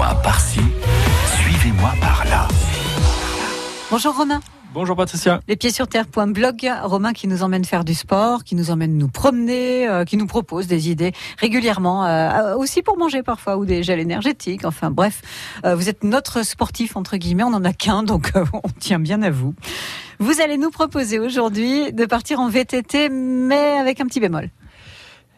Suivez-moi par-ci, suivez-moi par-là. Bonjour Romain. Bonjour Patricia. Les pieds sur terre.blog, Romain qui nous emmène faire du sport, qui nous emmène nous promener, euh, qui nous propose des idées régulièrement, euh, aussi pour manger parfois ou des gels énergétiques. Enfin bref, euh, vous êtes notre sportif entre guillemets, on en a qu'un donc on tient bien à vous. Vous allez nous proposer aujourd'hui de partir en VTT mais avec un petit bémol.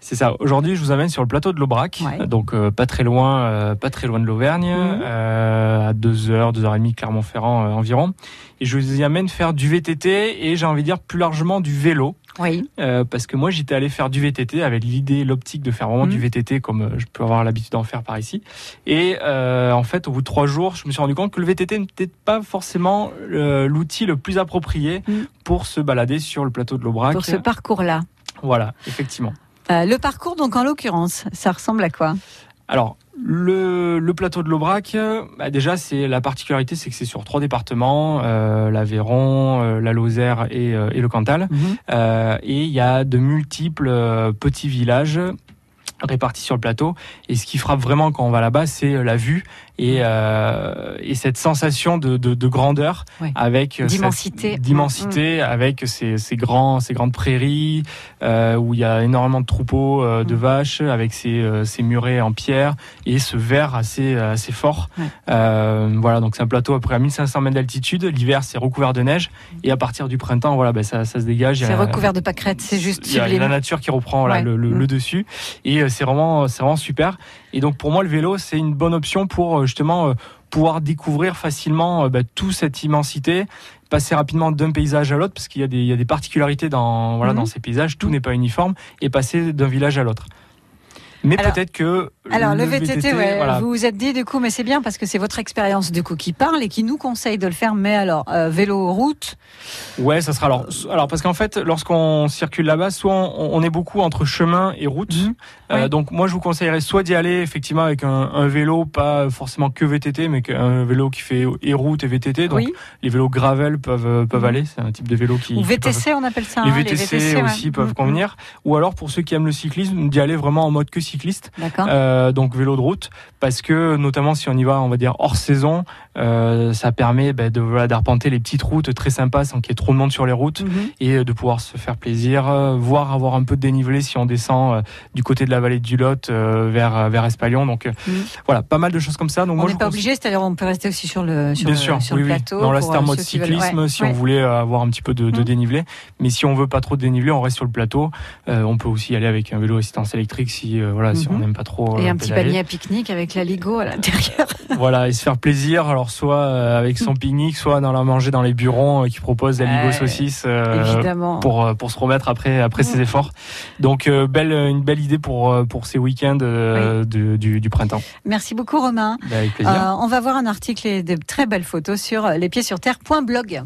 C'est ça. Aujourd'hui, je vous amène sur le plateau de l'Aubrac, donc euh, pas très loin, euh, pas très loin de l'Auvergne, mhm. euh, à 2 heures, 2 heures et demie, Clermont-Ferrand environ. Et je vous y amène faire du VTT et j'ai envie de dire plus largement du vélo. Oui. parce que moi, j'étais allé faire du VTT avec l'idée, l'optique de faire vraiment du mhm. VTT comme je peux avoir l'habitude d'en faire par ici. Et en fait, au bout de trois jours, je me suis rendu compte que le VTT n'était pas forcément l'outil le plus approprié mhm. pour se balader sur le plateau de l'Aubrac. Pour ce parcours-là. Voilà, effectivement. Euh, le parcours, donc en l'occurrence, ça ressemble à quoi? Alors, le, plateau de l'Aubrac, bah, déjà, c'est la particularité, c'est que c'est sur trois départements euh, l'Aveyron, euh, la Lozère et, le Cantal. Mhm. et il y a de multiples petits villages répartis sur le plateau. Et ce qui frappe vraiment quand on va là-bas, c'est la vue et, euh, et cette sensation de, de, de grandeur avec euh, d'immensité, d'immensité mm. avec ces, ces, grands, ces grandes prairies euh, où il y a énormément de troupeaux euh, de mm. vaches avec ces, euh, ces murets en pierre et ce vert assez assez fort. voilà, donc c'est un plateau à peu près à 1500 mètres d'altitude. L'hiver c'est recouvert de neige et à partir du printemps, voilà, ben ça, ça se dégage. C'est recouvert de pâquerettes, c'est juste. Il y, a la nature qui reprend voilà, le, le, le, mm. dessus et c'est vraiment c'est vraiment super. Et donc pour moi le vélo c'est une bonne option pour justement euh, pouvoir découvrir facilement euh, bah, toute cette immensité, passer rapidement d'un paysage à l'autre, parce qu'il y, y, a des particularités dans, voilà, dans mhm. ces paysages, tout mhm. n'est pas uniforme, et passer d'un village à l'autre. Mais peut-être que. Alors le, VTT, vous vous êtes dit du coup, mais c'est bien parce que c'est votre expérience du coup qui parle et qui nous conseille de le faire. Mais alors euh, vélo route. Ouais, ça sera alors. Alors parce qu'en fait, lorsqu'on circule là-bas, soit on, est beaucoup entre chemin et route. Mhm. Euh, donc moi, je vous conseillerais soit d'y aller effectivement avec un, vélo, pas forcément que VTT, mais un vélo qui fait et route et VTT. Donc les vélos gravel peuvent euh, peuvent mhm. aller. C'est un type de vélo qui. Ou VTC, on appelle ça. Les, VTC, hein, les VTC aussi peuvent mhm. convenir. Ou alors pour ceux qui aiment le cyclisme, d'y aller vraiment en mode que cycliste, euh, donc vélo de route, parce que notamment si on y va, on va dire hors saison, euh, ça permet bah, de voilà, d'arpenter les petites routes très sympas sans qu'il y ait trop de monde sur les routes mhm. et de pouvoir se faire plaisir, euh, voire avoir un peu de dénivelé si on descend euh, du côté de la vallée du Lot euh, vers vers Espalion. Donc mhm. voilà, pas mal de choses comme ça. Donc on n'est pas obligé, c'est-à-dire on peut rester aussi sur le sur, Bien sûr, sur oui, le plateau. Oui. Non, là en mode cyclisme si on voulait avoir un petit peu de, de mhm. dénivelé, mais si on veut pas trop de dénivelé, on reste sur le plateau. on peut aussi y aller avec un vélo assistance électrique si voilà si on n'aime pas trop et un petit panier à pique-nique avec la Ligo à l'intérieur. voilà, et se faire plaisir. Alors soit euh, avec son pique-nique, soit dans la manger dans les bureaux euh, qui proposent la Ligo saucisse euh, pour pour se remettre après après ses efforts. Donc belle une belle idée pour pour ces week-ends du, du, printemps. Merci beaucoup Romain. Bah, avec plaisir. on va voir un article et de très belles photos sur lespiedsurterre.blog.